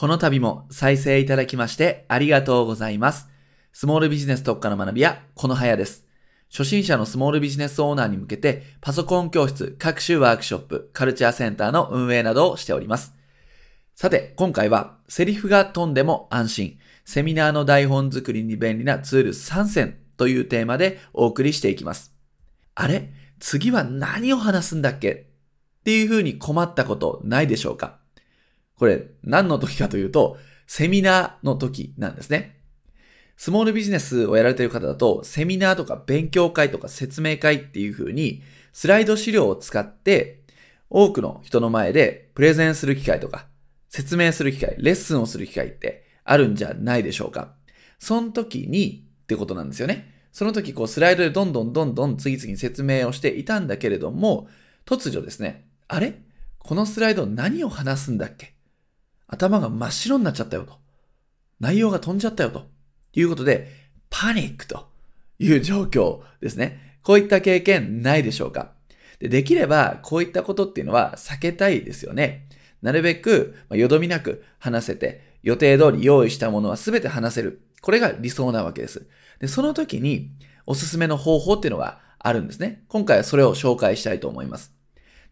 この度も再生いただきましてありがとうございます。スモールビジネス特化の学び屋、このはやです。初心者のスモールビジネスオーナーに向けて、パソコン教室、各種ワークショップ、カルチャーセンターの運営などをしております。さて、今回は、セリフが飛んでも安心、セミナーの台本作りに便利なツール3選というテーマでお送りしていきます。あれ？次は何を話すんだっけ？っていう風に困ったことないでしょうか？これ何の時かというと、セミナーの時なんですね。スモールビジネスをやられている方だと、セミナーとか勉強会とか説明会っていう風に、スライド資料を使って、多くの人の前でプレゼンする機会とか、説明する機会、レッスンをする機会ってあるんじゃないでしょうか。その時にってことなんですよね。その時こうスライドでどんどんどんどん次々に説明をしていたんだけれども、突如ですね、あれ？このスライド何を話すんだっけ？頭が真っ白になっちゃったよと。内容が飛んじゃったよと。いうことで、パニックという状況ですね。こういった経験ないでしょうかでできれば、こういったことっていうのは避けたいですよね。なるべく、よどみなく話せて、予定通り用意したものは全て話せる。これが理想なわけです。で、その時におすすめの方法っていうのがあるんですね。今回はそれを紹介したいと思います。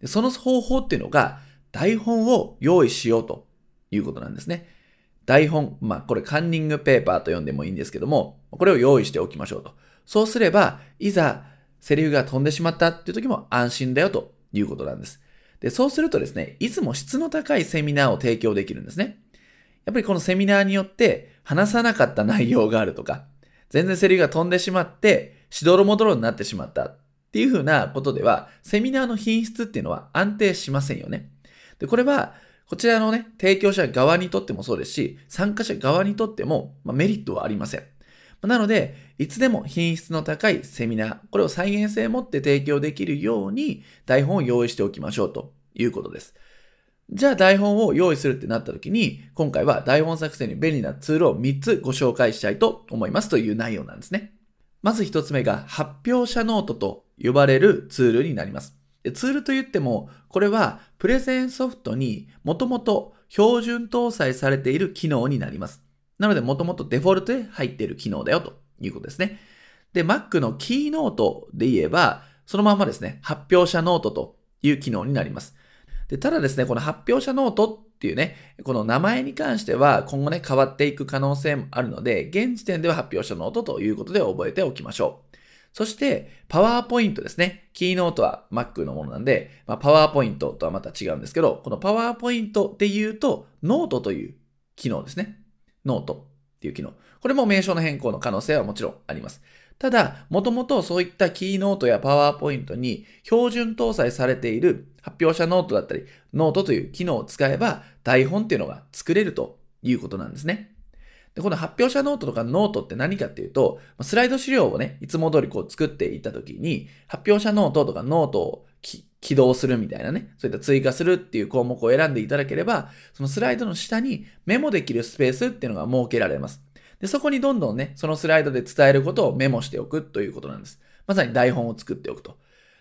でその方法っていうのが、台本を用意しようということなんですね。台本、まあこれカンニングペーパーと呼んでもいいんですけども、これを用意しておきましょうと。そうすれば、いざセリフが飛んでしまったっていう時も安心だよということなんです。で、そうするとですね、いつも質の高いセミナーを提供できるんですね。やっぱりこのセミナーによって話さなかった内容があるとか、全然セリフが飛んでしまって、しどろもどろになってしまったっていうふうなことでは、セミナーの品質っていうのは安定しませんよね。で、これは、こちらのね、提供者側にとってもそうですし、参加者側にとっても、ま、メリットはありません。なので、いつでも品質の高いセミナー、これを再現性を持って提供できるように台本を用意しておきましょうということです。じゃあ台本を用意するってなった時に、今回は台本作成に便利なツールを3つご紹介したいと思いますという内容なんですね。まず1つ目が発表者ノートと呼ばれるツールになります。ツールといっても、これはプレゼンソフトにもともと標準搭載されている機能になります。なので、もともとデフォルトで入っている機能だよということですね。で、Mac のキーノートで言えば、そのままですね、発表者ノートという機能になります。で、ただですね、この発表者ノートっていうね、この名前に関しては今後ね、変わっていく可能性もあるので、現時点では発表者ノートということで覚えておきましょう。そして、パワーポイントですね。 Keynote は Mac のものなんで、まあ、パワーポイントとはまた違うんですけど、このパワーポイントで言うと、ノートという機能ですね。ノートっていう機能。これも名称の変更の可能性はもちろんあります。ただ、もともとそういった Keynote やパワーポイントに標準搭載されている発表者ノートだったり、ノートという機能を使えば台本っていうのが作れるということなんですね。で、この発表者ノートとかノートって何かっていうと、スライド資料をね、いつも通りこう作っていったときに、発表者ノートとかノートを起動するみたいなね、そういった追加するっていう項目を選んでいただければ、そのスライドの下にメモできるスペースっていうのが設けられます。で、そこにどんどんね、そのスライドで伝えることをメモしておくということなんです。まさに台本を作っておくと。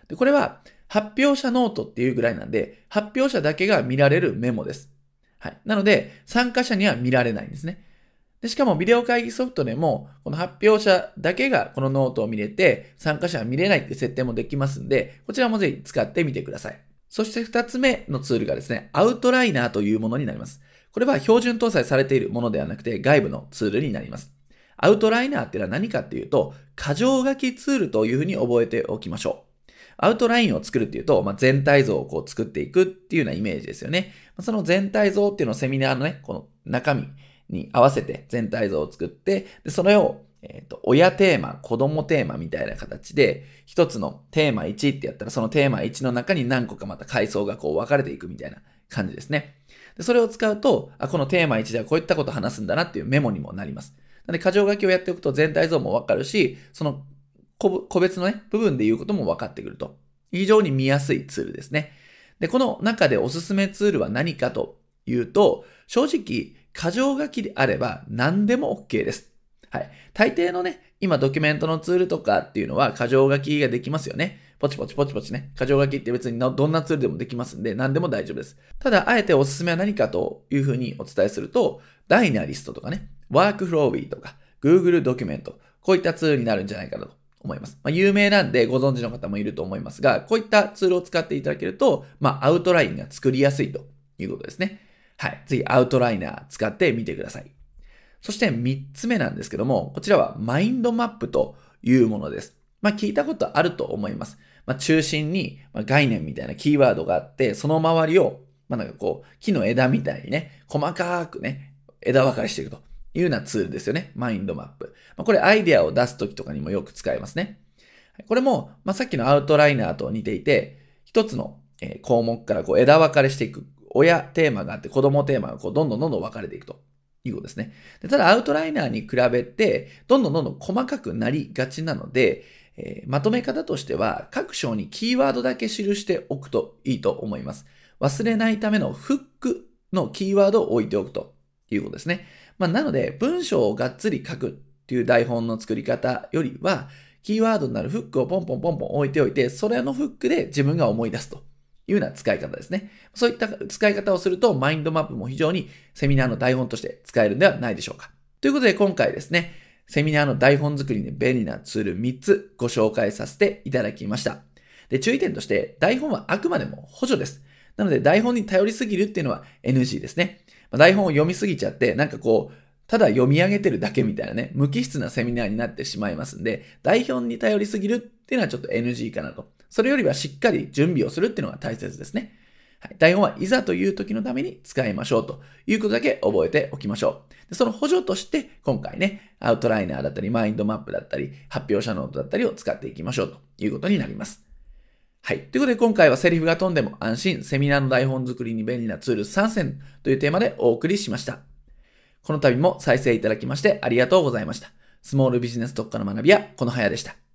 で、これは発表者ノートっていうぐらいなんで、発表者だけが見られるメモです。はい。なので、参加者には見られないんですね。でしかもビデオ会議ソフトでも、この発表者だけがこのノートを見れて、参加者は見れないって設定もできますんで、こちらもぜひ使ってみてください。そして二つ目のツールがですね、アウトライナーというものになります。これは標準搭載されているものではなくて外部のツールになります。アウトライナーっていうのは何かっていうと、箇条書きツールというふうに覚えておきましょう。アウトラインを作るっていうと、まあ、全体像をこう作っていくっていうようなイメージですよね。その全体像っていうのをセミナーのね、この中身に合わせて全体像を作って、でそれを、えっ、と、親テーマ、子供テーマみたいな形で、一つのテーマ1ってやったら、そのテーマ1の中に何個かまた階層がこう分かれていくみたいな感じですね。でそれを使うと、あ、このテーマ1ではこういったことを話すんだなっていうメモにもなります。なので、箇条書きをやっておくと全体像もわかるし、その個個別のね、部分で言うことも分かってくると。非常に見やすいツールですね。で、この中でおすすめツールは何かというと、正直、箇条書きであれば何でも OK です。はい。大抵のね、今ドキュメントのツールとかっていうのは箇条書きができますよね。ポチポチポチポチね。箇条書きって別にどんなツールでもできますんで、何でも大丈夫です。ただ、あえておすすめは何かというふうにお伝えすると、ダイナリストとかね、ワークフロービーとか、Google ドキュメント、こういったツールになるんじゃないかなと思います。まあ、有名なんでご存知の方もいると思いますが、こういったツールを使っていただけると、まあ、アウトラインが作りやすいということですね。はい。次、アウトライナー使ってみてください。そして3つ目なんですけども、こちらはマインドマップというものです。まあ聞いたことあると思います。まあ中心に概念みたいなキーワードがあって、その周りを、まあなんかこう、木の枝みたいにね、細かくね、枝分かれしていくというようなツールですよね。マインドマップ。まあ、これアイデアを出すときとかにもよく使えますね。これも、まあ、さっきのアウトライナーと似ていて、一つの項目からこう枝分かれしていく。親テーマがあって、子供テーマがこうどんどんどんどん分かれていくと。いうことですね。でただ、アウトライナーに比べて、どんどんどんどん細かくなりがちなので、えー、まとめ方としては、各章にキーワードだけ記しておくといいと思います。忘れないためのフックのキーワードを置いておくということですね。まあ、なので、文章をがっつり書くっていう台本の作り方よりは、キーワードになるフックをポンポンポンポン置いておいて、それのフックで自分が思い出すというような使い方ですね。そういった使い方をすると、マインドマップも非常にセミナーの台本として使えるんではないでしょうか。ということで今回ですね、セミナーの台本作りに便利なツール3つご紹介させていただきました。で、注意点として、台本はあくまでも補助です。なので、台本に頼りすぎるっていうのは NG ですね。まあ台本を読みすぎちゃって、なんかこう、ただ読み上げてるだけみたいなね、無機質なセミナーになってしまいますんで、台本に頼りすぎるっていうのはちょっと NG かなと。それよりはしっかり準備をするっていうのが大切ですね。はい、台本はいざという時のために使いましょうということだけ覚えておきましょう。でその補助として今回ね、アウトライナーだったり、マインドマップだったり、発表者ノートだったりを使っていきましょうということになります。はい。ということで今回はセリフが飛んでも安心、セミナーの台本作りに便利なツール参戦というテーマでお送りしました。この度も再生いただきましてありがとうございました。スモールビジネス特化の学びはこの早でした。